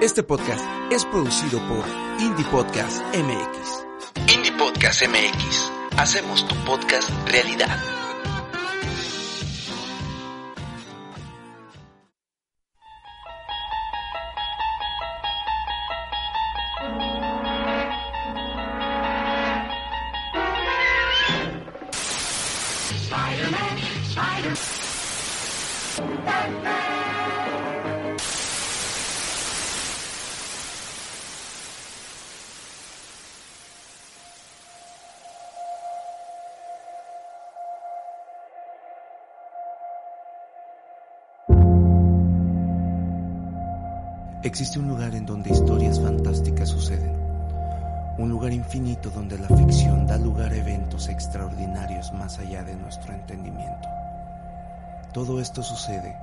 Este podcast es producido por Indie Podcast MX. Indie Podcast MX. Hacemos tu podcast realidad. Existe un lugar en donde historias fantásticas suceden. Un lugar infinito donde la ficción da lugar a eventos extraordinarios más allá de nuestro entendimiento. Todo esto sucede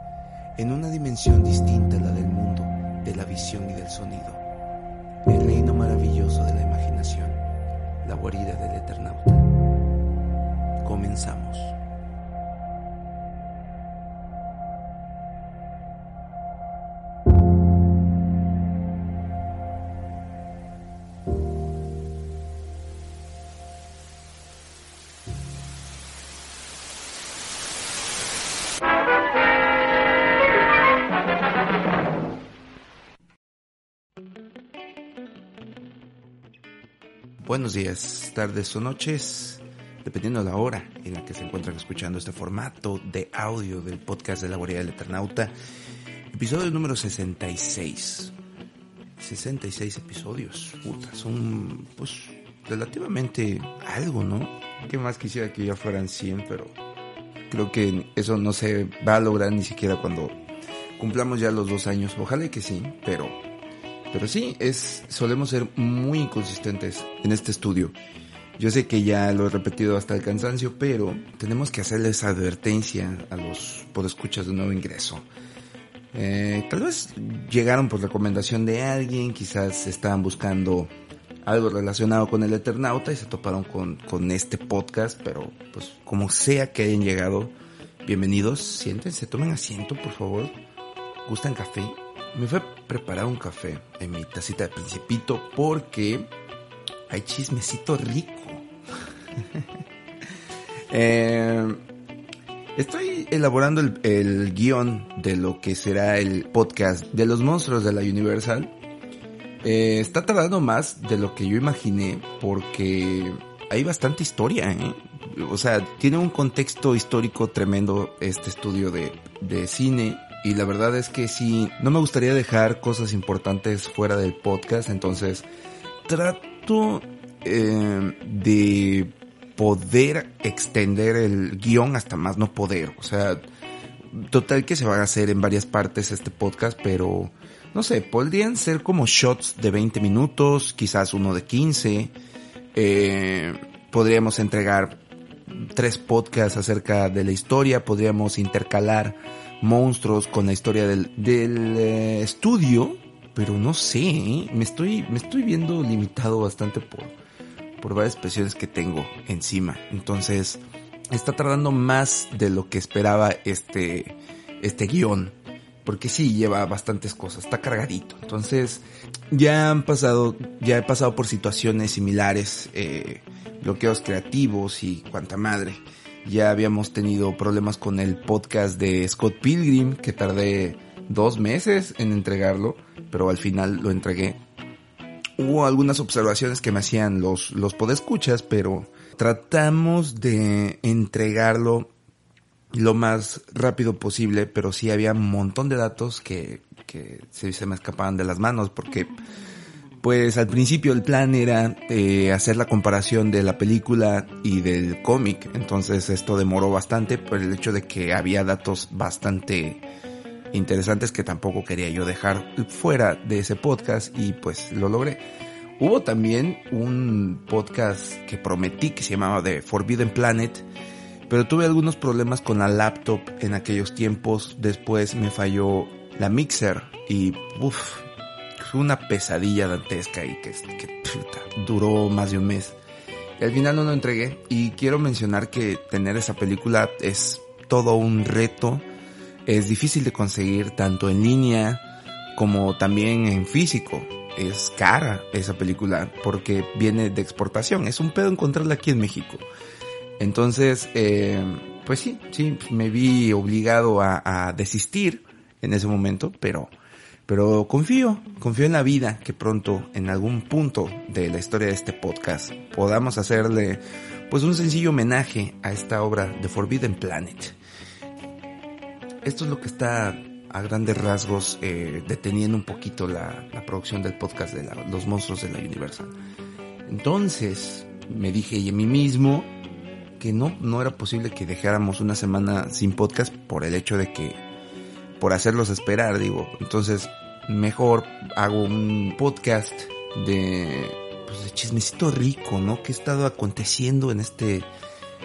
en una dimensión distinta a la del mundo, de la visión y del sonido. El reino maravilloso de la imaginación, la guarida del Eternauta. Comenzamos. Buenos días, tardes o noches, dependiendo de la hora en la que se encuentran escuchando este formato de audio del podcast de la Guardia del Eternauta. Episodio número 66. 66 episodios. Puta, son pues relativamente algo, ¿no? ¿Qué más quisiera que ya fueran 100? Pero creo que eso no se va a lograr ni siquiera cuando cumplamos ya los dos años. Ojalá que sí, pero pero sí, es, solemos ser muy inconsistentes en este estudio. Yo sé que ya lo he repetido hasta el cansancio, pero tenemos que hacerles advertencia a los podescuchas de nuevo ingreso. Eh, tal vez llegaron por recomendación de alguien, quizás estaban buscando algo relacionado con el Eternauta y se toparon con, con este podcast, pero pues como sea que hayan llegado, bienvenidos, siéntense, tomen asiento por favor, gustan café, me fue a preparar un café en mi tacita de principito porque hay chismecito rico. eh, estoy elaborando el, el, guion de lo que será el podcast de los monstruos de la Universal. Eh, está tardando más de lo que yo imaginé porque hay bastante historia, ¿eh? O sea, tiene un contexto histórico tremendo este estudio de, de cine y la verdad es que sí, no me gustaría dejar cosas importantes fuera del podcast, entonces trato eh, de poder extender el guion hasta más no poder, o sea, total que se va a hacer en varias partes este podcast, pero no sé, podrían ser como shots de 20 minutos, quizás uno de 15, eh, podríamos entregar tres podcasts acerca de la historia, podríamos intercalar monstruos con la historia del, del eh, estudio, pero no sé, ¿eh? me estoy, me estoy viendo limitado bastante por, por varias presiones que tengo encima. Entonces, está tardando más de lo que esperaba este, este guion. Porque sí, lleva bastantes cosas, está cargadito. Entonces, ya han pasado, ya he pasado por situaciones similares, eh, bloqueos creativos y cuanta madre. Ya habíamos tenido problemas con el podcast de Scott Pilgrim, que tardé dos meses en entregarlo, pero al final lo entregué. Hubo algunas observaciones que me hacían los, los podescuchas, pero tratamos de entregarlo lo más rápido posible, pero sí había un montón de datos que, que se, se me escapaban de las manos porque pues al principio el plan era eh, hacer la comparación de la película y del cómic, entonces esto demoró bastante por el hecho de que había datos bastante interesantes que tampoco quería yo dejar fuera de ese podcast y pues lo logré. Hubo también un podcast que prometí que se llamaba The Forbidden Planet, pero tuve algunos problemas con la laptop en aquellos tiempos, después me falló la mixer y uff, una pesadilla dantesca y que, que puta, duró más de un mes. Y al final no lo entregué y quiero mencionar que tener esa película es todo un reto. Es difícil de conseguir tanto en línea como también en físico. Es cara esa película porque viene de exportación. Es un pedo encontrarla aquí en México. Entonces, eh, pues sí, sí, me vi obligado a, a desistir en ese momento, pero pero confío, confío en la vida que pronto en algún punto de la historia de este podcast podamos hacerle pues un sencillo homenaje a esta obra de Forbidden Planet. Esto es lo que está a grandes rasgos eh, deteniendo un poquito la, producción del podcast de los monstruos de la Universal. Entonces me dije y a mí mismo que no, no era posible que dejáramos una semana sin podcast por el hecho de que por hacerlos esperar, digo. Entonces, mejor hago un podcast de, pues, de chismecito rico, ¿no? Que ha estado aconteciendo en este,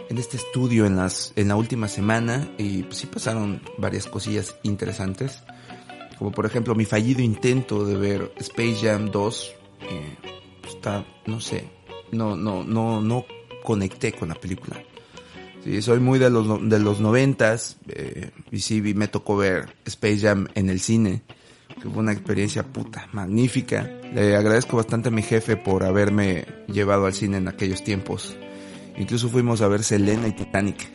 en este estudio en las, en la última semana y pues sí pasaron varias cosillas interesantes. Como por ejemplo mi fallido intento de ver Space Jam 2. Eh, pues, está, no sé, no, no, no, no conecté con la película. Sí, soy muy de los, de los noventas, eh, y sí, me tocó ver Space Jam en el cine, que fue una experiencia puta, magnífica. Le agradezco bastante a mi jefe por haberme llevado al cine en aquellos tiempos. Incluso fuimos a ver Selena y Titanic.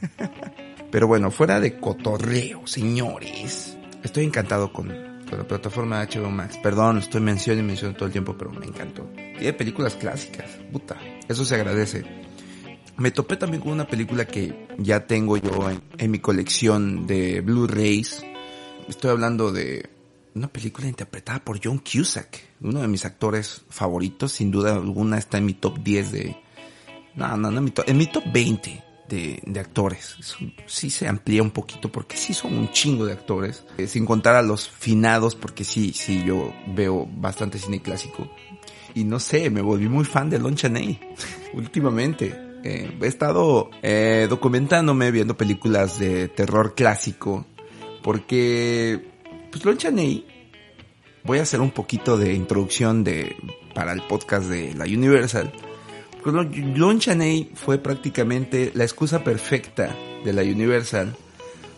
Pero bueno, fuera de cotorreo, señores. Estoy encantado con, con la plataforma HBO Max. Perdón, estoy mencionando y mencionando todo el tiempo, pero me encantó. Tiene películas clásicas, puta. Eso se agradece. Me topé también con una película que ya tengo yo en, en mi colección de Blu-rays. Estoy hablando de una película interpretada por John Cusack, uno de mis actores favoritos, sin duda alguna está en mi top 10 de... No, no, no, en mi top, en mi top 20 de, de actores. Sí se amplía un poquito porque sí son un chingo de actores, eh, sin contar a los finados porque sí, sí, yo veo bastante cine clásico. Y no sé, me volví muy fan de Lon Chaney últimamente. Eh, he estado eh, documentándome viendo películas de terror clásico porque pues Lon Chaney voy a hacer un poquito de introducción de para el podcast de la Universal. Pues Lon Chaney fue prácticamente la excusa perfecta de la Universal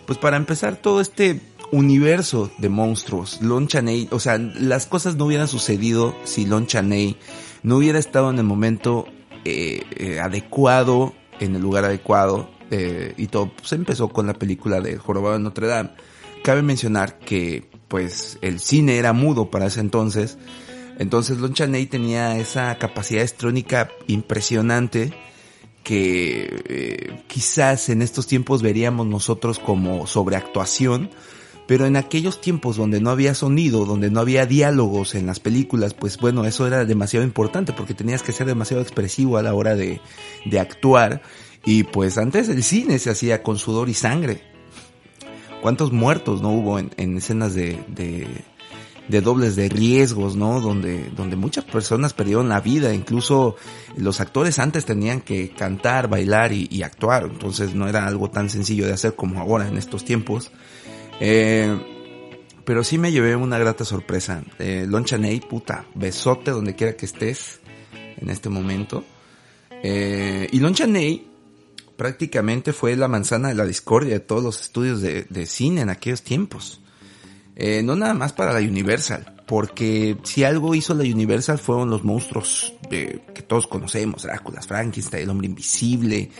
pues para empezar todo este universo de monstruos. Lon Chaney, o sea, las cosas no hubieran sucedido si Lon Chaney no hubiera estado en el momento eh, eh, adecuado, en el lugar adecuado, eh, y todo se empezó con la película de Jorobado de Notre Dame. Cabe mencionar que, pues, el cine era mudo para ese entonces, entonces Lon Chaney tenía esa capacidad estrónica impresionante que quizás en estos tiempos veríamos nosotros como sobreactuación, pero en aquellos tiempos donde no había sonido, donde no había diálogos en las películas, pues bueno, eso era demasiado importante porque tenías que ser demasiado expresivo a la hora de, de actuar. Y pues antes el cine se hacía con sudor y sangre. ¿Cuántos muertos no hubo en, en escenas de, de, dobles de riesgos, ¿no? Donde, donde muchas personas perdieron la vida, incluso los actores antes tenían que cantar, bailar y actuar, entonces no era algo tan sencillo de hacer como ahora en estos tiempos. Eh, pero sí me llevé una grata sorpresa. Eh, Lon Chaney, puta, besote donde quiera que estés en este momento. Eh, y Lon Chaney prácticamente fue la manzana de la discordia de todos los estudios de, de cine en aquellos tiempos. Eh, no nada más para la Universal, porque si algo hizo la Universal fueron los monstruos de, que todos conocemos, Drácula, Frankenstein, el hombre invisible,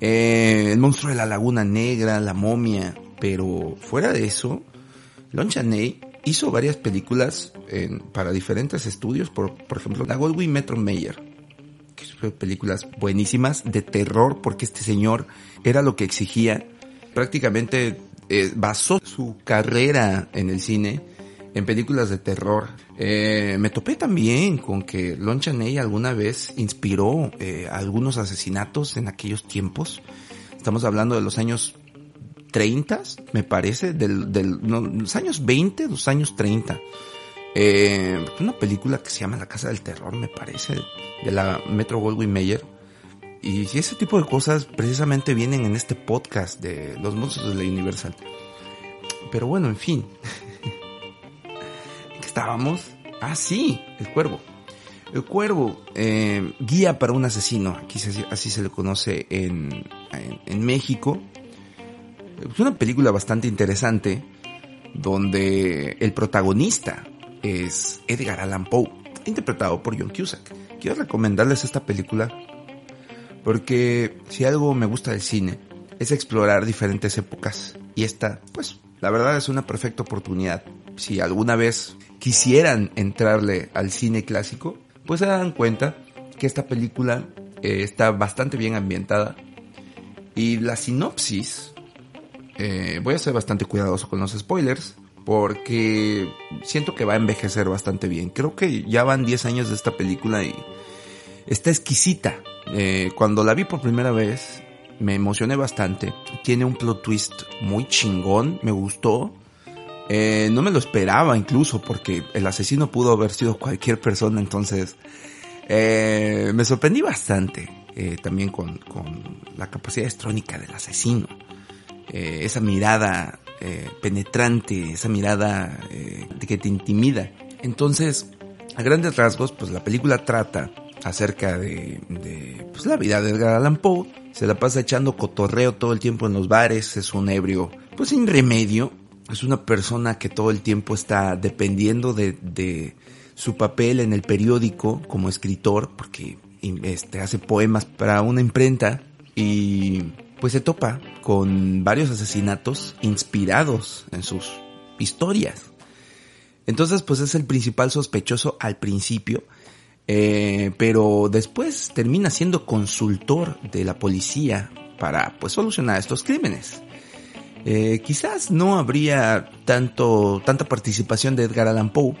eh, el monstruo de la laguna negra, la momia, pero fuera de eso, Lon Chaney hizo varias películas en, para diferentes estudios, por, por ejemplo, la Goldwyn Metro Mayer, que son películas buenísimas de terror, porque este señor era lo que exigía. Prácticamente eh, basó su carrera en el cine en películas de terror. Eh, me topé también con que Lon Chaney alguna vez inspiró eh, algunos asesinatos en aquellos tiempos. Estamos hablando de los años 30, me parece, del, los años 20, los años 30. Eh, una película que se llama La Casa del Terror, me parece, de la Metro Goldwyn Mayer. Y ese tipo de cosas precisamente vienen en este podcast de los monstruos de la Universal. Pero bueno, en fin. ¿Qué estábamos? Ah, sí, el cuervo. El cuervo, eh, guía para un asesino, aquí así se le conoce en, en México. Es una película bastante interesante donde el protagonista es Edgar Allan Poe, interpretado por John Cusack. Quiero recomendarles esta película porque si algo me gusta del cine es explorar diferentes épocas y esta, pues, la verdad es una perfecta oportunidad. Si alguna vez quisieran entrarle al cine clásico, pues se dan cuenta que esta película eh, está bastante bien ambientada y la sinopsis, eh, voy a ser bastante cuidadoso con los spoilers, porque siento que va a envejecer bastante bien. Creo que ya van 10 años de esta película y está exquisita. Eh, cuando la vi por primera vez, me emocioné bastante. Tiene un plot twist muy chingón, me gustó. Eh, no me lo esperaba incluso porque el asesino pudo haber sido cualquier persona, entonces eh, me sorprendí bastante eh, también con, con, la capacidad estrónica del asesino. Eh, esa mirada eh, penetrante, esa mirada eh, que te intimida. Entonces, a grandes rasgos, pues la película trata acerca de, de pues, la vida de Edgar Allan Poe. Se la pasa echando cotorreo todo el tiempo en los bares, es un ebrio, pues sin remedio. Es una persona que todo el tiempo está dependiendo de, de su papel en el periódico como escritor, porque este, hace poemas para una imprenta y pues se topa con varios asesinatos inspirados en sus historias. Entonces pues es el principal sospechoso al principio, eh, pero después termina siendo consultor de la policía para pues solucionar estos crímenes. Eh, quizás no habría tanto, tanta participación de Edgar Allan Poe,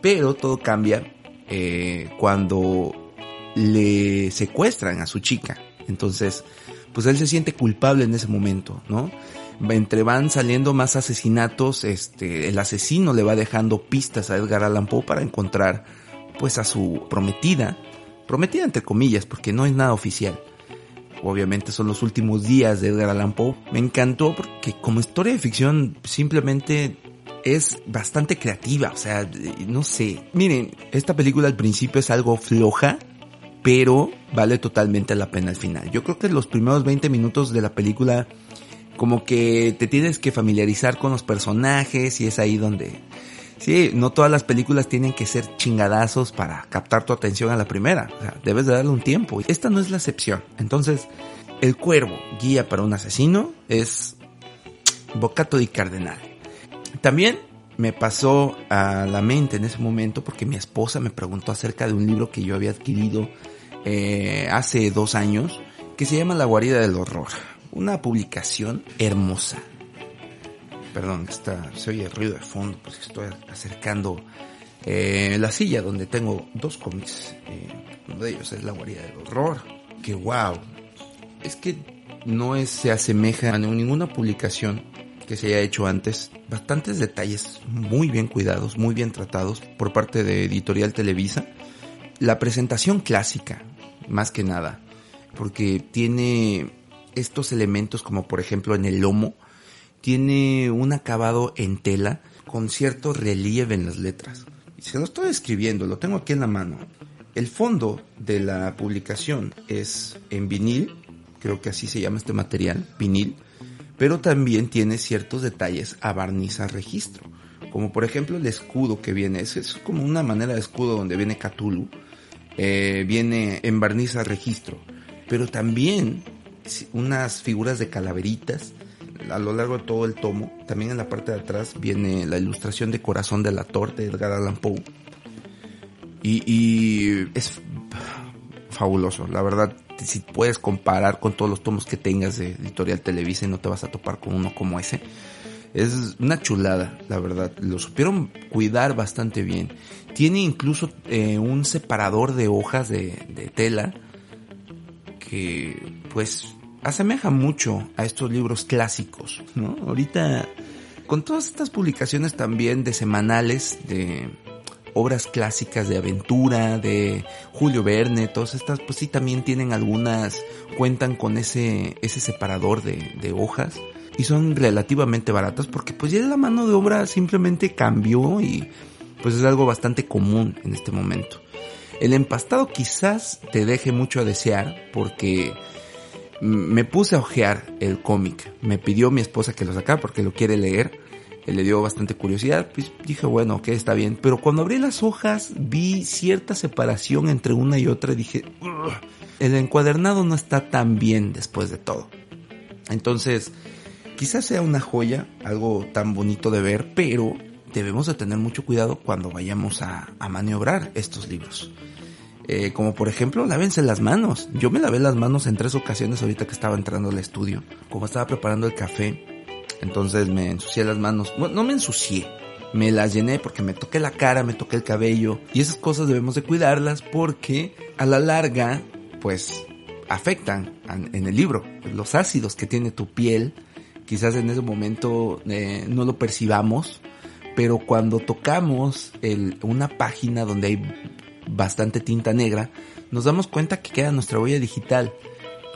pero todo cambia eh, cuando le secuestran a su chica. Entonces, pues él se siente culpable en ese momento, ¿no? Entre van saliendo más asesinatos, este, el asesino le va dejando pistas a Edgar Allan Poe para encontrar, pues, a su prometida, prometida entre comillas, porque no es nada oficial. Obviamente son los últimos días de Edgar Allan Poe. Me encantó porque como historia de ficción simplemente es bastante creativa, o sea, no sé. Miren, esta película al principio es algo floja, pero vale totalmente la pena al final. Yo creo que los primeros 20 minutos de la película como que te tienes que familiarizar con los personajes y es ahí donde... Sí, no todas las películas tienen que ser chingadazos para captar tu atención a la primera. O sea, debes de darle un tiempo. Esta no es la excepción. Entonces, El Cuervo, guía para un asesino, es Bocato di Cardenal. También me pasó a la mente en ese momento porque mi esposa me preguntó acerca de un libro que yo había adquirido eh, hace dos años que se llama La guarida del horror. Una publicación hermosa. Perdón, está, se oye ruido de fondo porque estoy acercando eh, la silla donde tengo dos cómics. Eh, uno de ellos es La guarida del horror. Que wow. Es que no se asemeja a ninguna publicación que se haya hecho antes. Bastantes detalles muy bien cuidados, muy bien tratados por parte de Editorial Televisa. La presentación clásica, más que nada, porque tiene estos elementos como por ejemplo en el lomo, tiene un acabado en tela con cierto relieve en las letras. Se lo estoy escribiendo, lo tengo aquí en la mano. El fondo de la publicación es en vinil, creo que así se llama este material, vinil, pero también tiene ciertos detalles a barniz a registro, como por ejemplo el escudo que viene, es, es como una manera de escudo donde viene Cthulhu, eh, viene en barniz a registro, pero también unas figuras de calaveritas a lo largo de todo el tomo. También en la parte de atrás viene la ilustración de Corazón de la Torte de Edgar Allan Poe. Y, y es fabuloso, la verdad. Si puedes comparar con todos los tomos que tengas de Editorial Televisa no te vas a topar con uno como ese. Es una chulada, la verdad. Lo supieron cuidar bastante bien. Tiene incluso eh, un separador de hojas de, tela que pues asemeja mucho a estos libros clásicos, ¿no? Ahorita con todas estas publicaciones también de semanales de obras clásicas de aventura, de Julio Verne, todas estas pues sí también tienen algunas, cuentan con ese, ese separador de, de hojas y son relativamente baratas porque pues ya la mano de obra simplemente cambió y pues es algo bastante común en este momento. El empastado quizás te deje mucho a desear porque me puse a ojear el cómic. Me pidió mi esposa que lo sacara porque lo quiere leer. eh, le dio bastante curiosidad, pues dije, bueno, ok, está bien. Pero cuando abrí las hojas vi cierta separación entre una y otra y dije, el encuadernado no está tan bien después de todo. Entonces, quizás sea una joya, algo tan bonito de ver, pero debemos de tener mucho cuidado cuando vayamos a, maniobrar estos libros. Eh, como por ejemplo, lávense las manos. Yo me lavé las manos en tres ocasiones ahorita que estaba entrando al estudio. Como estaba preparando el café, entonces me ensucié las manos. Bueno, no me ensucié. Me las llené porque me toqué la cara, me toqué el cabello. Y esas cosas debemos de cuidarlas porque a la larga, pues, afectan en el libro. Los ácidos que tiene tu piel, quizás en ese momento eh, no lo percibamos, pero cuando tocamos una página donde hay bastante tinta negra, nos damos cuenta que queda nuestra huella digital.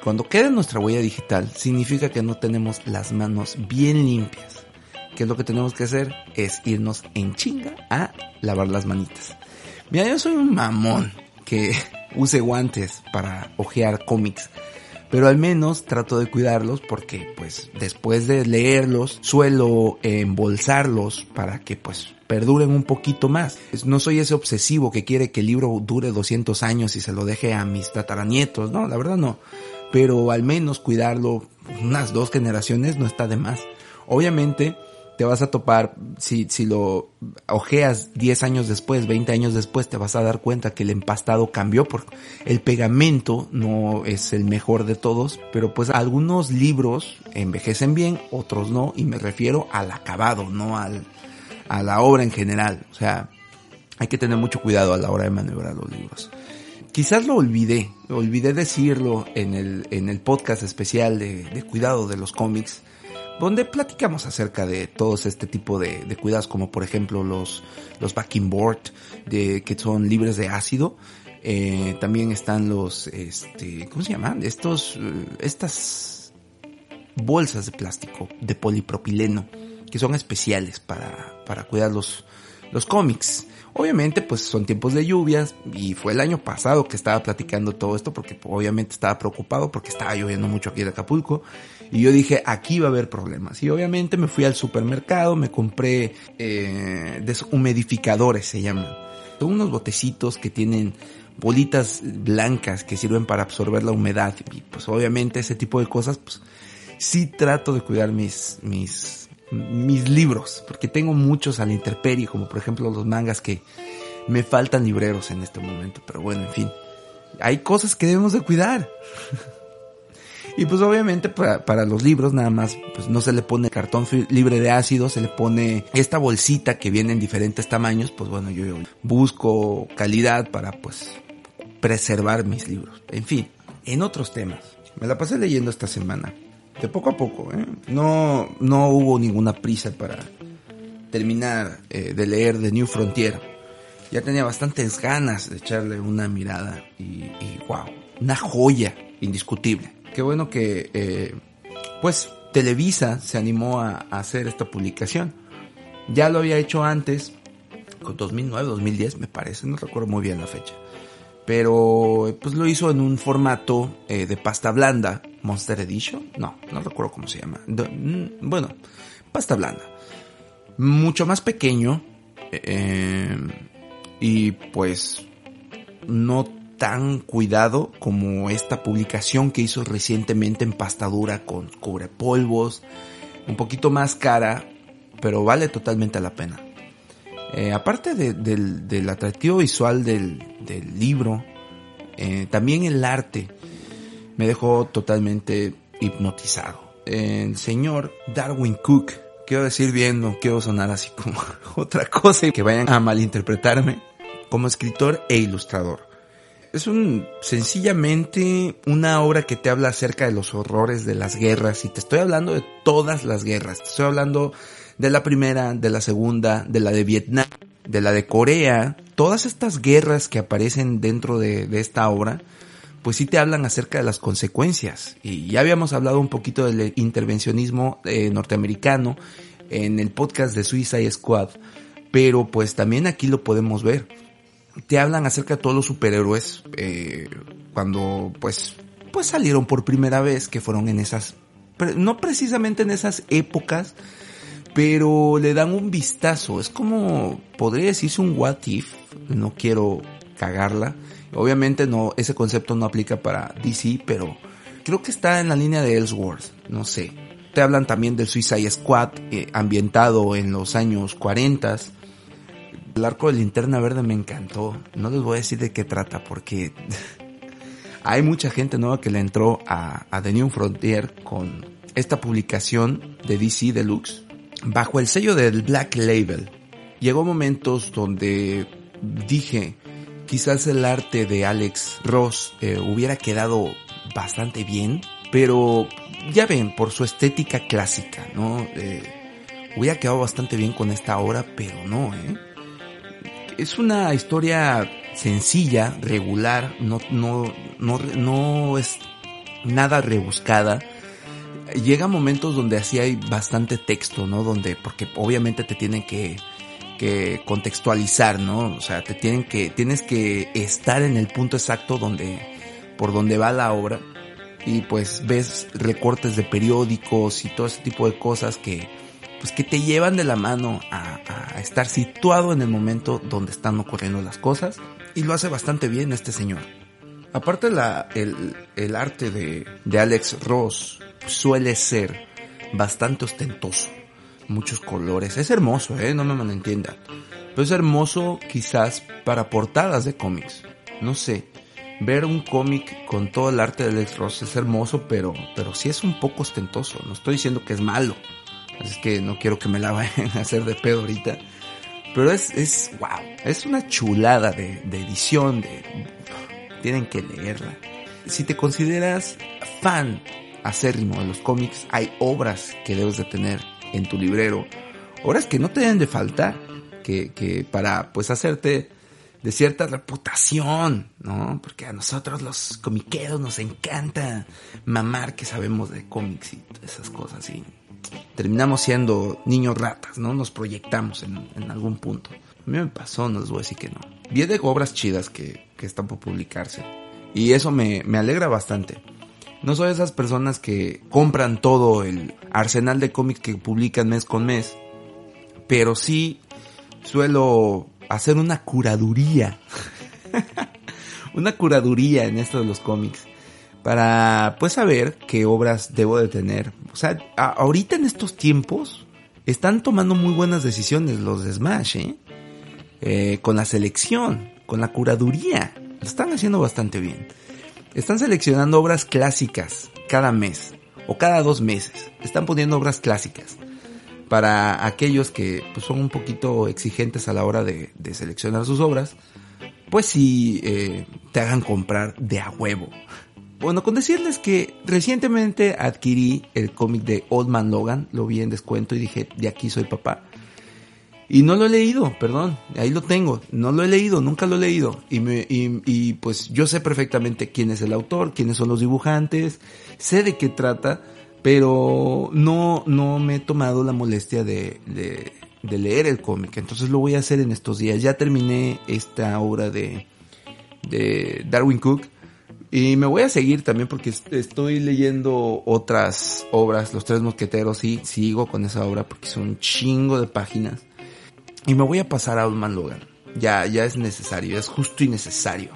Cuando queda nuestra huella digital, significa que no tenemos las manos bien limpias. ¿Qué es lo que tenemos que hacer? Es irnos en chinga a lavar las manitas. Mira, yo soy un mamón que use guantes para ojear cómics. Pero al menos trato de cuidarlos porque pues después de leerlos suelo embolsarlos para que pues perduren un poquito más. No soy ese obsesivo que quiere que el libro dure 200 años y se lo deje a mis tataranietos, no, la verdad no pero al menos cuidarlo unas dos generaciones no está de más. Obviamente te vas a topar, si, si lo ojeas 10 años después, 20 años después, te vas a dar cuenta que el empastado cambió porque el pegamento no es el mejor de todos, pero pues algunos libros envejecen bien, otros no, y me refiero al acabado, no al, a la obra en general. O sea, hay que tener mucho cuidado a la hora de maniobrar los libros. Quizás lo olvidé, olvidé decirlo en el, en el podcast especial de, de cuidado de los cómics, donde platicamos acerca de todos este tipo de, cuidados, como por ejemplo los, los backing board, de, que son libres de ácido. Eh, también están los, este, ¿cómo se llaman? Estos, eh, estas bolsas de plástico de polipropileno, que son especiales para, para cuidar los, los cómics. Obviamente, pues son tiempos de lluvias y fue el año pasado que estaba platicando todo esto porque obviamente estaba preocupado porque estaba lloviendo mucho aquí en Acapulco y yo dije, aquí va a haber problemas. Y obviamente me fui al supermercado, me compré eh, deshumidificadores, se llaman. Son unos botecitos que tienen bolitas blancas que sirven para absorber la humedad y pues obviamente ese tipo de cosas, pues sí trato de cuidar mis, mis mis libros, porque tengo muchos a la intemperie, como por ejemplo los mangas que me faltan libreros en este momento, pero bueno, en fin, hay cosas que debemos de cuidar. y pues obviamente para, los libros nada más, pues no se le pone cartón libre de ácido, se le pone esta bolsita que viene en diferentes tamaños, pues bueno, yo busco calidad para pues preservar mis libros. En fin, en otros temas. Me la pasé leyendo esta semana de poco a poco. ¿eh? No, no hubo ninguna prisa para terminar eh, de leer The New Frontier. Ya tenía bastantes ganas de echarle una mirada y, wow, una joya indiscutible. Qué bueno que eh, pues Televisa se animó a, a, hacer esta publicación. Ya lo había hecho antes, con 2009, 2010 me parece, no recuerdo muy bien la fecha pero pues lo hizo en un formato eh, de pasta blanda, Monster Edition, no, no recuerdo cómo se llama, mm, bueno, pasta blanda, mucho más pequeño eh, y pues no tan cuidado como esta publicación que hizo recientemente en pasta dura con cubrepolvos, un poquito más cara, pero vale totalmente la pena. Eh, aparte del, atractivo visual del, libro, eh, también el arte me dejó totalmente hipnotizado. El señor Darwin Cook, quiero decir bien, no quiero sonar así como otra cosa y que vayan a malinterpretarme, como escritor e ilustrador. Es un, sencillamente una obra que te habla acerca de los horrores de las guerras y te estoy hablando de todas las guerras. Te estoy hablando de la primera, de la segunda, de la de Vietnam, de la de Corea, todas estas guerras que aparecen dentro de, esta obra, pues sí te hablan acerca de las consecuencias. Y ya habíamos hablado un poquito del intervencionismo eh, norteamericano en el podcast de Suicide Squad, pero pues también aquí lo podemos ver. Te hablan acerca de todos los superhéroes eh, cuando pues pues salieron por primera vez, que fueron en esas, no precisamente en esas épocas, pero le dan un vistazo. Es como, podría decirse un what if, no quiero cagarla. Obviamente no, ese concepto no aplica para DC, pero creo que está en la línea de Ellsworth, no sé. Te hablan también del Suicide Squad, eh, ambientado en los años 40. El arco de linterna verde me encantó. No les voy a decir de qué trata porque hay mucha gente nueva que le entró a, a The New Frontier con esta publicación de DC Deluxe bajo el sello del Black Label. Llegó momentos donde dije, quizás el arte de Alex Ross eh, hubiera quedado bastante bien, pero ya ven, por su estética clásica, ¿no? Eh, hubiera quedado bastante bien con esta obra, pero no, ¿eh? Es una historia sencilla, regular, no, no, no, no es nada rebuscada llega momentos donde así hay bastante texto, ¿no? Donde, porque obviamente te tienen que, que contextualizar, ¿no? O sea, te tienen que, tienes que estar en el punto exacto donde, por donde va la obra. Y pues ves recortes de periódicos y todo ese tipo de cosas que, pues que te llevan de la mano a, a estar situado en el momento donde están ocurriendo las cosas. Y lo hace bastante bien este señor. Aparte la, el, el arte de, de Alex Ross, suele ser bastante ostentoso. Muchos colores. Es hermoso, ¿eh? No me malentiendan. Pero es hermoso quizás para portadas de cómics. No sé. Ver un cómic con todo el arte de Alex Ross es hermoso, pero, pero sí es un poco ostentoso. No estoy diciendo que es malo. Así que no quiero que me la vayan a hacer de pedo ahorita. Pero es, es, wow. Es una chulada de, de edición. De, tienen que leerla. Si te consideras fan acérrimo de los cómics, hay obras que debes de tener en tu librero, obras que no te deben de faltar, que, para pues hacerte de cierta reputación, ¿no? Porque a nosotros los comiqueros nos encanta mamar que sabemos de cómics y esas cosas y terminamos siendo niños ratas, ¿no? Nos proyectamos en, en algún punto. A mí me pasó, no les voy a decir que no. Vi de obras chidas que, que están por publicarse. Y eso me, me alegra bastante. No soy esas personas que compran todo el arsenal de cómics que publican mes con mes, pero sí suelo hacer una curaduría. una curaduría en esto de los cómics para pues saber qué obras debo de tener. O sea, ahorita en estos tiempos están tomando muy buenas decisiones los de Smash, ¿eh? ¿eh? con la selección, con la curaduría. Lo están haciendo bastante bien. Están seleccionando obras clásicas cada mes o cada dos meses. Están poniendo obras clásicas para aquellos que pues, son un poquito exigentes a la hora de, seleccionar sus obras. Pues si eh, te hagan comprar de a huevo. Bueno, con decirles que recientemente adquirí el cómic de Old Man Logan, lo vi en descuento y dije, de aquí soy papá. Y no lo he leído, perdón, ahí lo tengo, no lo he leído, nunca lo he leído. Y, me, y, y, pues yo sé perfectamente quién es el autor, quiénes son los dibujantes, sé de qué trata, pero no, no me he tomado la molestia de, de, leer el cómic. Entonces lo voy a hacer en estos días. Ya terminé esta obra de, de Darwin Cook. Y me voy a seguir también porque estoy leyendo otras obras, Los Tres Mosqueteros, sí, sigo con esa obra porque son un chingo de páginas. Y me voy a pasar a Old Logan. Ya, ya es necesario, es justo y necesario.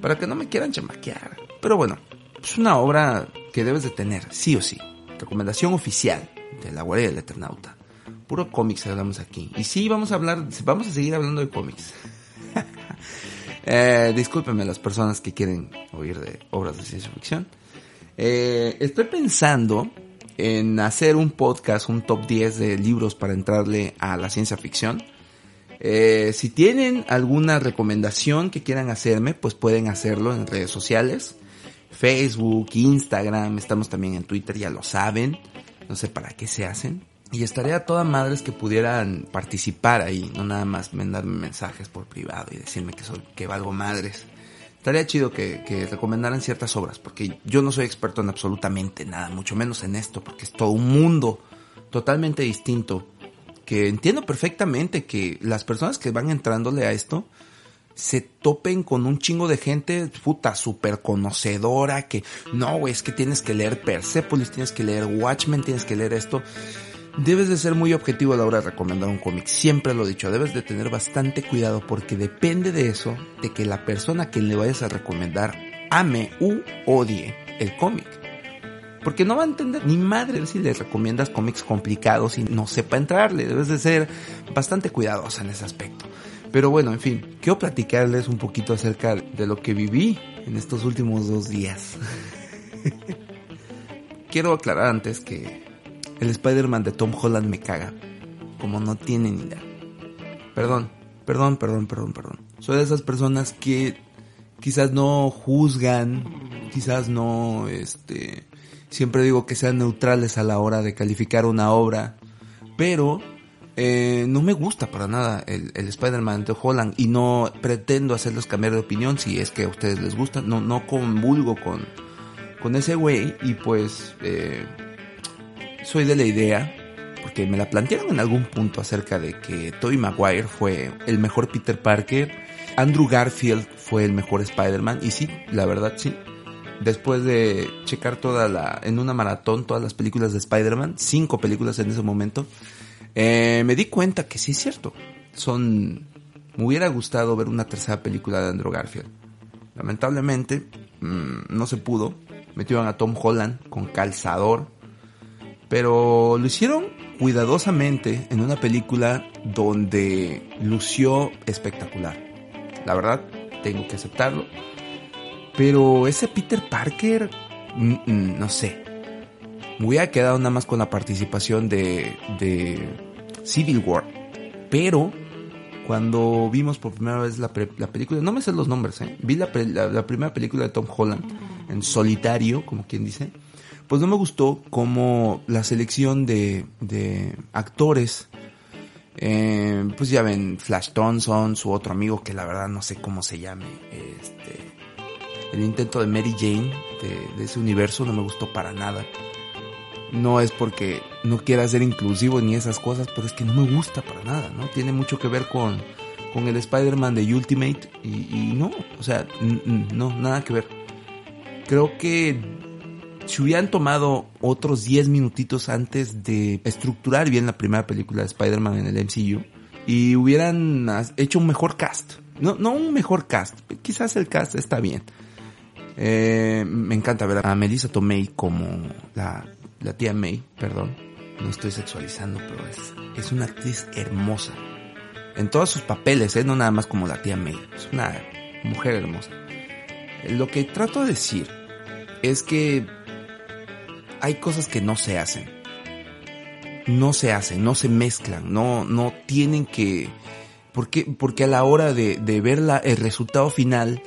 Para que no me quieran chamaquear. Pero bueno, es una obra que debes de tener, sí o sí. Recomendación oficial de la Guardia del Eternauta. Puro cómics hablamos aquí. Y sí, vamos a hablar, vamos a seguir hablando de cómics. eh, discúlpenme las personas que quieren oír de obras de ciencia ficción. Eh, estoy pensando en hacer un podcast, un top 10 de libros para entrarle a la ciencia ficción. Eh, si tienen alguna recomendación que quieran hacerme, pues pueden hacerlo en redes sociales. Facebook, Instagram, estamos también en Twitter, ya lo saben. No sé para qué se hacen. Y estaría a todas madres que pudieran participar ahí, no nada más mandarme mensajes por privado y decirme que soy, que valgo madres. Estaría chido que, que recomendaran ciertas obras, porque yo no soy experto en absolutamente nada, mucho menos en esto, porque es todo un mundo totalmente distinto que entiendo perfectamente que las personas que van entrándole a esto se topen con un chingo de gente, puta, súper conocedora, que no, es que tienes que leer Persepolis, tienes que leer Watchmen, tienes que leer esto. Debes de ser muy objetivo a la hora de recomendar un cómic. Siempre lo he dicho, debes de tener bastante cuidado porque depende de eso, de que la persona a quien le vayas a recomendar ame u odie el cómic. Porque no va a entender ni madre si le recomiendas cómics complicados y no sepa entrarle. Debes de ser bastante cuidadosa en ese aspecto. Pero bueno, en fin, quiero platicarles un poquito acerca de lo que viví en estos últimos dos días. quiero aclarar antes que el Spider-Man de Tom Holland me caga. Como no tiene ni idea. Perdón, perdón, perdón, perdón, perdón. Soy de esas personas que quizás no juzgan, quizás no, este, siempre digo que sean neutrales a la hora de calificar una obra, pero eh, no me gusta para nada el, el Spider-Man de Holland y no pretendo hacerlos cambiar de opinión si es que a ustedes les gusta, no, no convulgo con, con ese güey y pues eh, soy de la idea, porque me la plantearon en algún punto acerca de que Tobey Maguire fue el mejor Peter Parker, Andrew Garfield fue el mejor Spider-Man y sí, la verdad sí, después de checar toda la, en una maratón, todas las películas de Spider-Man, cinco películas en ese momento, eh, me di cuenta que sí es cierto. Son, me hubiera gustado ver una tercera película de Andrew Garfield. Lamentablemente, mmm, no se pudo. Metieron a Tom Holland con calzador. Pero lo hicieron cuidadosamente en una película donde lució espectacular. La verdad, tengo que aceptarlo. Pero ese Peter Parker, no sé. Me hubiera quedado nada más con la participación de, de Civil War. Pero cuando vimos por primera vez la, la película, no me sé los nombres, ¿eh? vi la, la, la, primera película de Tom Holland en solitario, como quien dice, pues no me gustó como la selección de, de actores, eh, pues ya ven Flash Thompson, su otro amigo que la verdad no sé cómo se llame, este, el intento de Mary Jane de, ese universo no me gustó para nada. No es porque no quiera ser inclusivo ni esas cosas, pero es que no me gusta para nada, ¿no? Tiene mucho que ver con, con el Spider-Man de Ultimate y, y, no, o sea, no, nada que ver. Creo que si hubieran tomado otros 10 minutitos antes de estructurar bien la primera película de Spider-Man en el MCU y hubieran hecho un mejor cast, no, no un mejor cast, quizás el cast está bien. Eh, me encanta ver a Melissa Tomei como la la tía May, perdón, no estoy sexualizando, pero es, es una actriz hermosa. En todos sus papeles, ¿eh? no nada más como la tía May, es una mujer hermosa. Lo que trato de decir es que hay cosas que no se hacen. No se hacen, no se mezclan, no, no tienen que... Porque, porque a la hora de, de ver el resultado final,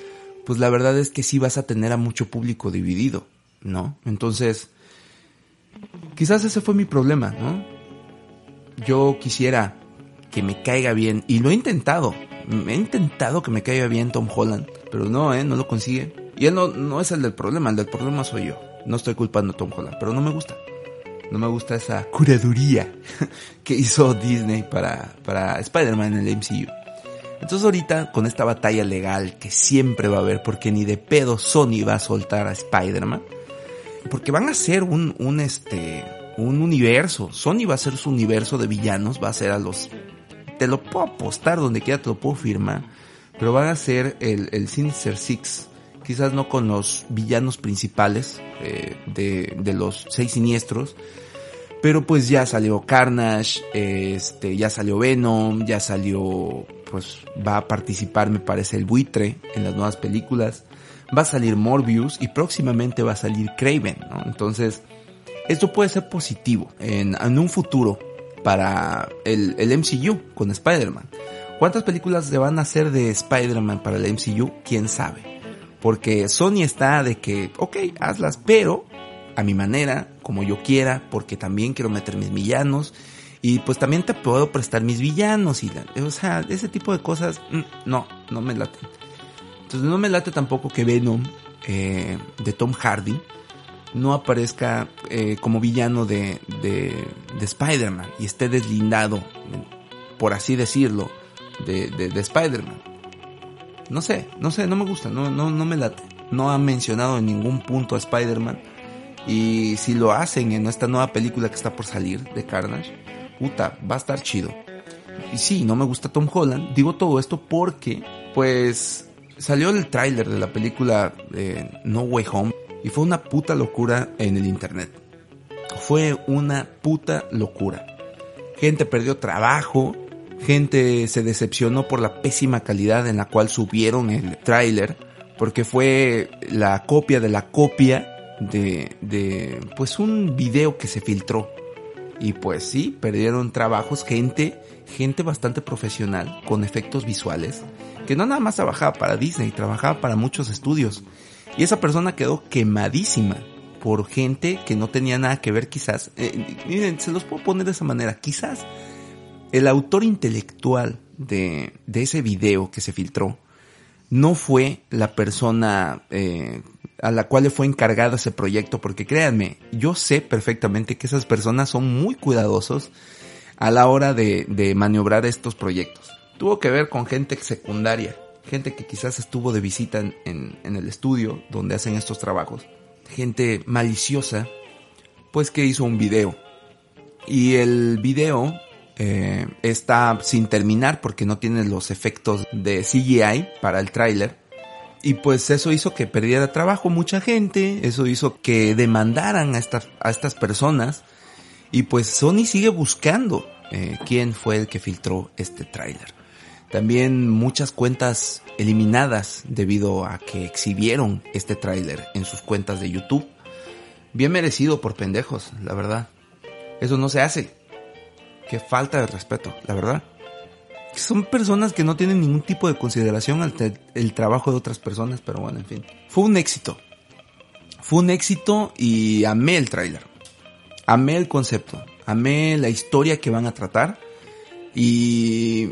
pues la verdad es que sí vas a tener a mucho público dividido, ¿no? Entonces, Quizás ese fue mi problema, ¿no? Yo quisiera que me caiga bien, y lo he intentado, he intentado que me caiga bien Tom Holland, pero no, ¿eh? No lo consigue. Y él no, no es el del problema, el del problema soy yo. No estoy culpando a Tom Holland, pero no me gusta. No me gusta esa curaduría que hizo Disney para, para Spider-Man en el MCU. Entonces ahorita con esta batalla legal que siempre va a haber porque ni de pedo Sony va a soltar a Spider-Man, porque van a ser un, un este, un universo. Sony va a ser su universo de villanos, va a ser a los, te lo puedo apostar donde quiera, te lo puedo firmar, pero van a ser el, el Sinister Six, quizás no con los villanos principales eh, de, de los seis siniestros, pero pues ya salió Carnage, este, ya salió Venom, ya salió, pues va a participar me parece el buitre en las nuevas películas va a salir Morbius y próximamente va a salir Craven, ¿no? Entonces, esto puede ser positivo en, en un futuro para el, el MCU con Spider-Man. ¿Cuántas películas se van a hacer de Spider-Man para el MCU? ¿Quién sabe? Porque Sony está de que, ok, hazlas, pero a mi manera, como yo quiera, porque también quiero meter mis villanos y pues también te puedo prestar mis villanos y, o sea, ese tipo de cosas, no, no me laten. Entonces no me late tampoco que Venom eh, de Tom Hardy no aparezca eh, como villano de, de, de Spider-Man y esté deslindado, por así decirlo, de, de, de Spider-Man. No sé, no sé, no me gusta, no, no, no me late. No ha mencionado en ningún punto a Spider-Man Y si lo hacen en esta nueva película que está por salir de Carnage, puta, va a estar chido. Y sí, no me gusta Tom Holland. Digo todo esto porque, pues, salió el tráiler de la película eh, No Way Home y fue una puta locura en el internet. Fue una puta locura. Gente perdió trabajo, gente se decepcionó por la pésima calidad en la cual subieron el tráiler, porque fue la copia de la copia de, de, pues un video que se filtró. Y pues sí, perdieron trabajos, gente, gente bastante profesional, con efectos visuales, que no nada más trabajaba para Disney, trabajaba para muchos estudios. Y esa persona quedó quemadísima por gente que no tenía nada que ver quizás. Eh, miren, se los puedo poner de esa manera. Quizás el autor intelectual de, de ese video que se filtró no fue la persona eh, a la cual le fue encargado ese proyecto, porque créanme, yo sé perfectamente que esas personas son muy cuidadosos a la hora de, de maniobrar estos proyectos. Tuvo que ver con gente secundaria, gente que quizás estuvo de visita en, en, el estudio donde hacen estos trabajos, gente maliciosa, pues que hizo un video. Y el video eh, está sin terminar porque no tiene los efectos de CGI para el tráiler. Y pues eso hizo que perdiera trabajo mucha gente, eso hizo que demandaran a estas, a estas personas. Y pues Sony sigue buscando eh, quién fue el que filtró este tráiler. También muchas cuentas eliminadas debido a que exhibieron este tráiler en sus cuentas de YouTube. Bien merecido por pendejos, la verdad. Eso no se hace. Qué falta de respeto, la verdad. Son personas que no tienen ningún tipo de consideración ante el trabajo de otras personas, pero bueno, en fin. Fue un éxito. Fue un éxito y amé el tráiler. Amé el concepto. Amé la historia que van a tratar. Y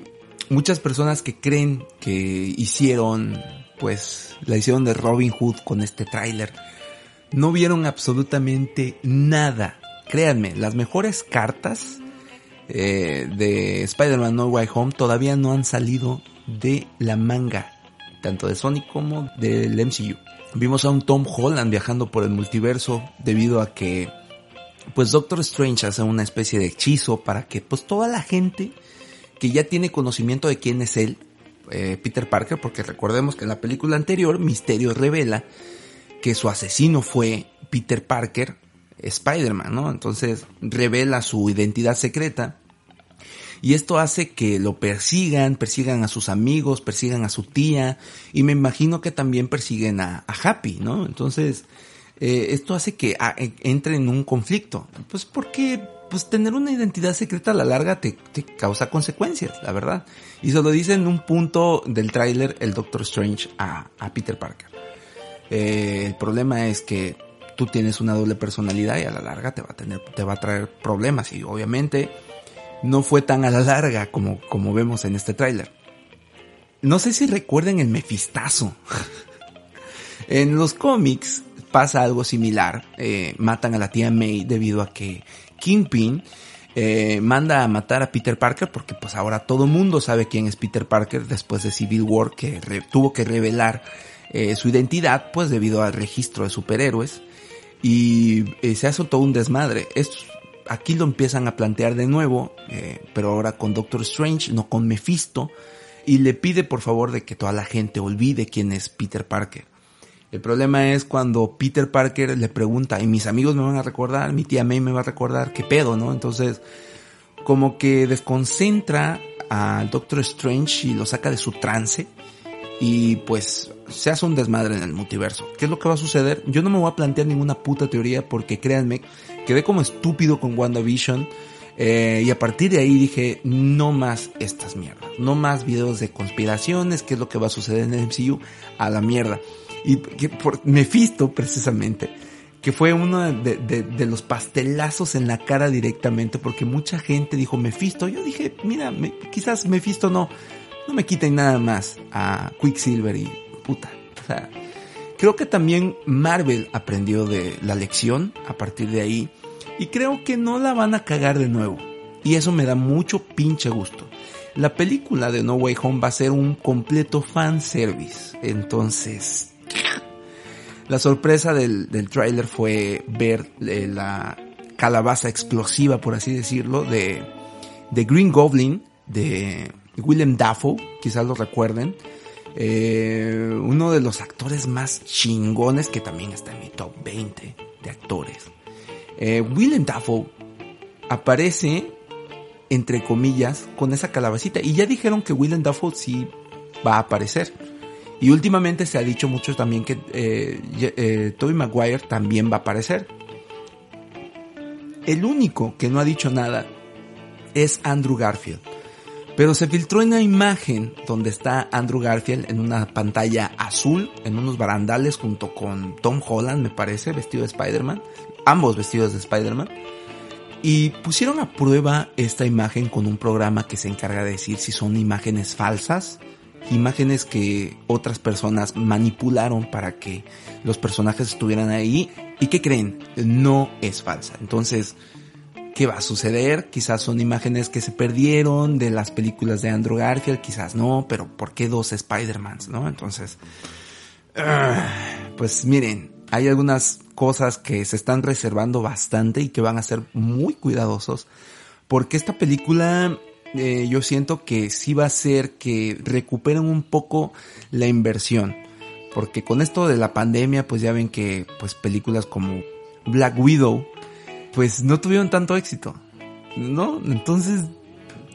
muchas personas que creen que hicieron, pues, la hicieron de Robin Hood con este tráiler, no vieron absolutamente nada. Créanme, las mejores cartas eh, de Spider-Man No Way Home todavía no han salido de la manga, tanto de Sonic como del MCU. Vimos a un Tom Holland viajando por el multiverso debido a que pues Doctor Strange hace una especie de hechizo para que pues toda la gente que ya tiene conocimiento de quién es él, eh, Peter Parker, porque recordemos que en la película anterior Misterio revela que su asesino fue Peter Parker, Spider-Man, ¿no? Entonces revela su identidad secreta. Y esto hace que lo persigan, persigan a sus amigos, persigan a su tía, y me imagino que también persiguen a, Happy, ¿no? Entonces, eh, esto hace que a, entre en un conflicto. Pues porque, pues tener una identidad secreta a la larga te, te causa consecuencias, la verdad. Y se lo dice en un punto del tráiler el Doctor Strange a, a Peter Parker. Eh, el problema es que tú tienes una doble personalidad y a la larga te va a tener, te va a traer problemas y obviamente no fue tan a la larga como, como vemos en este tráiler. No sé si recuerden el Mefistazo. en los cómics pasa algo similar. Eh, matan a la tía May debido a que Kingpin eh, manda a matar a Peter Parker porque pues ahora todo mundo sabe quién es Peter Parker después de Civil War que tuvo que revelar eh, su identidad pues debido al registro de superhéroes y eh, se hace todo un desmadre. Aquí lo empiezan a plantear de nuevo, eh, pero ahora con Doctor Strange, no con Mephisto, y le pide por favor de que toda la gente olvide quién es Peter Parker. El problema es cuando Peter Parker le pregunta, y mis amigos me van a recordar, mi tía May me va a recordar, qué pedo, ¿no? Entonces, como que desconcentra al Doctor Strange y lo saca de su trance y pues se hace un desmadre en el multiverso. ¿Qué es lo que va a suceder? Yo no me voy a plantear ninguna puta teoría porque créanme, quedé como estúpido con WandaVision. Eh, y a partir de ahí dije, no más estas mierdas, no más videos de conspiraciones, qué es lo que va a suceder en el MCU, a la mierda. Y que por Mephisto, precisamente, que fue uno de, los pastelazos en la cara directamente, porque mucha gente dijo Mephisto. Yo dije, mira, me, quizás Mephisto no, no me quiten nada más a Quicksilver y puta. Creo que también Marvel aprendió de la lección a partir de ahí y creo que no la van a cagar de nuevo. Y eso me da mucho pinche gusto. La película de No Way Home va a ser un completo fan service. Entonces, La sorpresa del, del tráiler fue ver eh, la calabaza explosiva, por así decirlo, de, de Green Goblin, de Willem Dafoe, quizás lo recuerden. Eh, uno de los actores más chingones que también está en mi top 20 de actores. Eh, Willem Dafoe aparece, entre comillas, con esa calabacita. Y ya dijeron que Willem Dafoe sí va a aparecer. Y últimamente se ha dicho mucho también que eh, eh, Tobey Maguire también va a aparecer. El único que no ha dicho nada es Andrew Garfield. Pero se filtró una imagen donde está Andrew Garfield en una pantalla azul, en unos barandales junto con Tom Holland, me parece, vestido de Spider-Man. Ambos vestidos de Spider-Man. Y pusieron a prueba esta imagen con un programa que se encarga de decir si son imágenes falsas, imágenes que otras personas manipularon para que los personajes estuvieran ahí. ¿Y qué creen? No es falsa. Entonces, ¿qué va a suceder? Quizás son imágenes que se perdieron de las películas de Andrew Garfield, quizás no, pero ¿por qué dos Spider-Mans, no? Entonces, uh, pues miren, hay algunas cosas que se están reservando bastante y que van a ser muy cuidadosos, porque esta película eh, yo siento que sí va a ser que recuperen un poco la inversión, porque con esto de la pandemia, pues ya ven que pues películas como Black Widow, pues no tuvieron tanto éxito, ¿no? Entonces,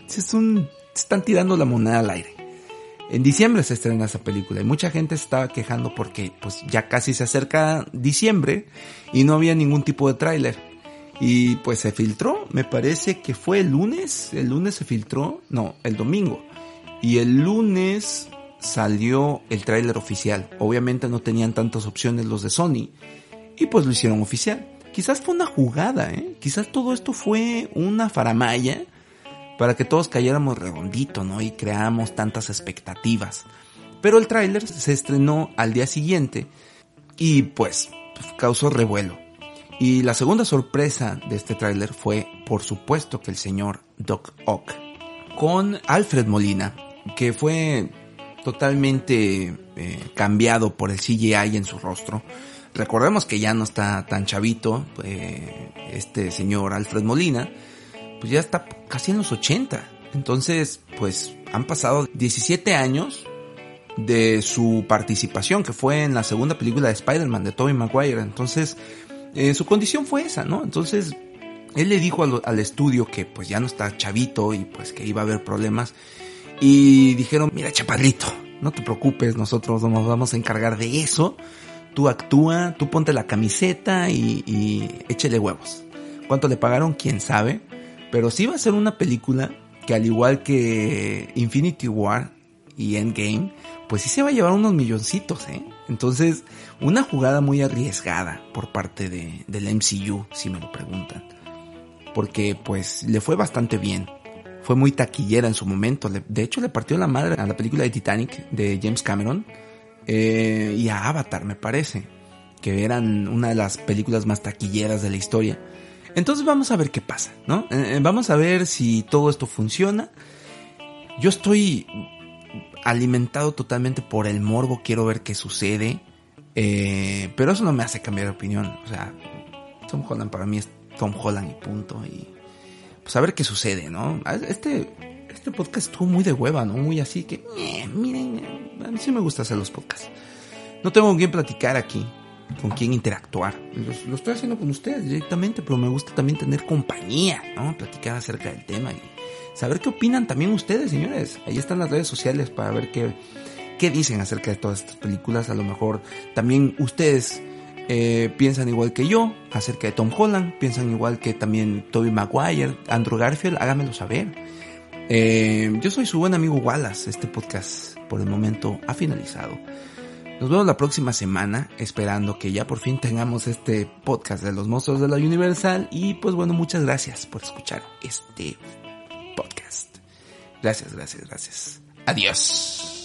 es un, están tirando la moneda al aire. En diciembre se estrena esa película y mucha gente se estaba quejando porque pues ya casi se acerca diciembre y no había ningún tipo de tráiler. Y pues se filtró, me parece que fue el lunes, el lunes se filtró, no, el domingo. Y el lunes salió el tráiler oficial. Obviamente no tenían tantas opciones los de Sony y pues lo hicieron oficial. Quizás fue una jugada, ¿eh? Quizás todo esto fue una faramaya para que todos cayéramos redondito, ¿no? Y creáramos tantas expectativas. Pero el tráiler se estrenó al día siguiente y pues causó revuelo. Y la segunda sorpresa de este tráiler fue, por supuesto, que el señor Doc Ock con Alfred Molina, que fue totalmente eh, cambiado por el CGI en su rostro. Recordemos que ya no está tan chavito, eh, este señor Alfred Molina, pues ya está casi en los 80. Entonces, pues han pasado 17 años de su participación, que fue en la segunda película de Spider-Man de Tobey Maguire. Entonces, eh, su condición fue esa, ¿no? Entonces, él le dijo al, al, estudio que pues ya no está chavito y pues que iba a haber problemas. Y dijeron, mira chaparrito, no te preocupes, nosotros nos vamos a encargar de eso tú actúa, tú ponte la camiseta y, y échele huevos. ¿Cuánto le pagaron? Quién sabe. Pero sí va a ser una película que al igual que Infinity War y Endgame, pues sí se va a llevar unos milloncitos, ¿eh? Entonces, una jugada muy arriesgada por parte de, del MCU, si me lo preguntan. Porque pues le fue bastante bien. Fue muy taquillera en su momento. De hecho, le partió la madre a la película de Titanic de James Cameron eh, y a Avatar, me parece, que eran una de las películas más taquilleras de la historia. Entonces vamos a ver qué pasa, ¿no? Eh, vamos a ver si todo esto funciona. Yo estoy alimentado totalmente por el morbo, quiero ver qué sucede. Eh, pero eso no me hace cambiar de opinión. O sea, Tom Holland para mí es Tom Holland y punto. Y pues a ver qué sucede, ¿no? Este, este podcast estuvo muy de hueva, ¿no? Muy así que, eh, miren, a mí sí me gusta hacer los podcasts. No tengo con quién platicar aquí, con quién interactuar. Lo, estoy haciendo con ustedes directamente, pero me gusta también tener compañía, ¿no? Platicar acerca del tema y saber qué opinan también ustedes, señores. Ahí están las redes sociales para ver qué, qué dicen acerca de todas estas películas. A lo mejor también ustedes eh, piensan igual que yo acerca de Tom Holland, piensan igual que también Tobey Maguire, Andrew Garfield, háganmelo saber. Eh, yo soy su buen amigo Wallace, este podcast por el momento ha finalizado. Nos vemos la próxima semana, esperando que ya por fin tengamos este podcast de los monstruos de la Universal. Y pues bueno, muchas gracias por escuchar este podcast. Gracias, gracias, gracias. Adiós.